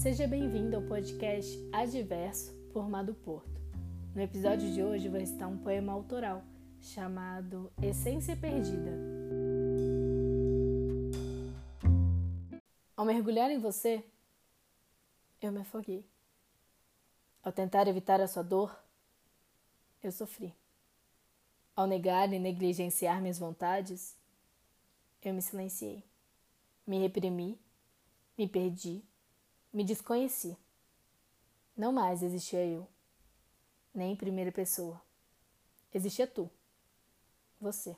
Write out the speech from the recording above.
Seja bem-vindo ao podcast Adverso por Mado Porto. No episódio de hoje vou recitar um poema autoral chamado Essência Perdida. Ao mergulhar em você, eu me afoguei. Ao tentar evitar a sua dor, eu sofri. Ao negar e negligenciar minhas vontades, eu me silenciei. Me reprimi, me perdi, me desconheci. Não mais existia eu, nem em primeira pessoa. Existia tu, você.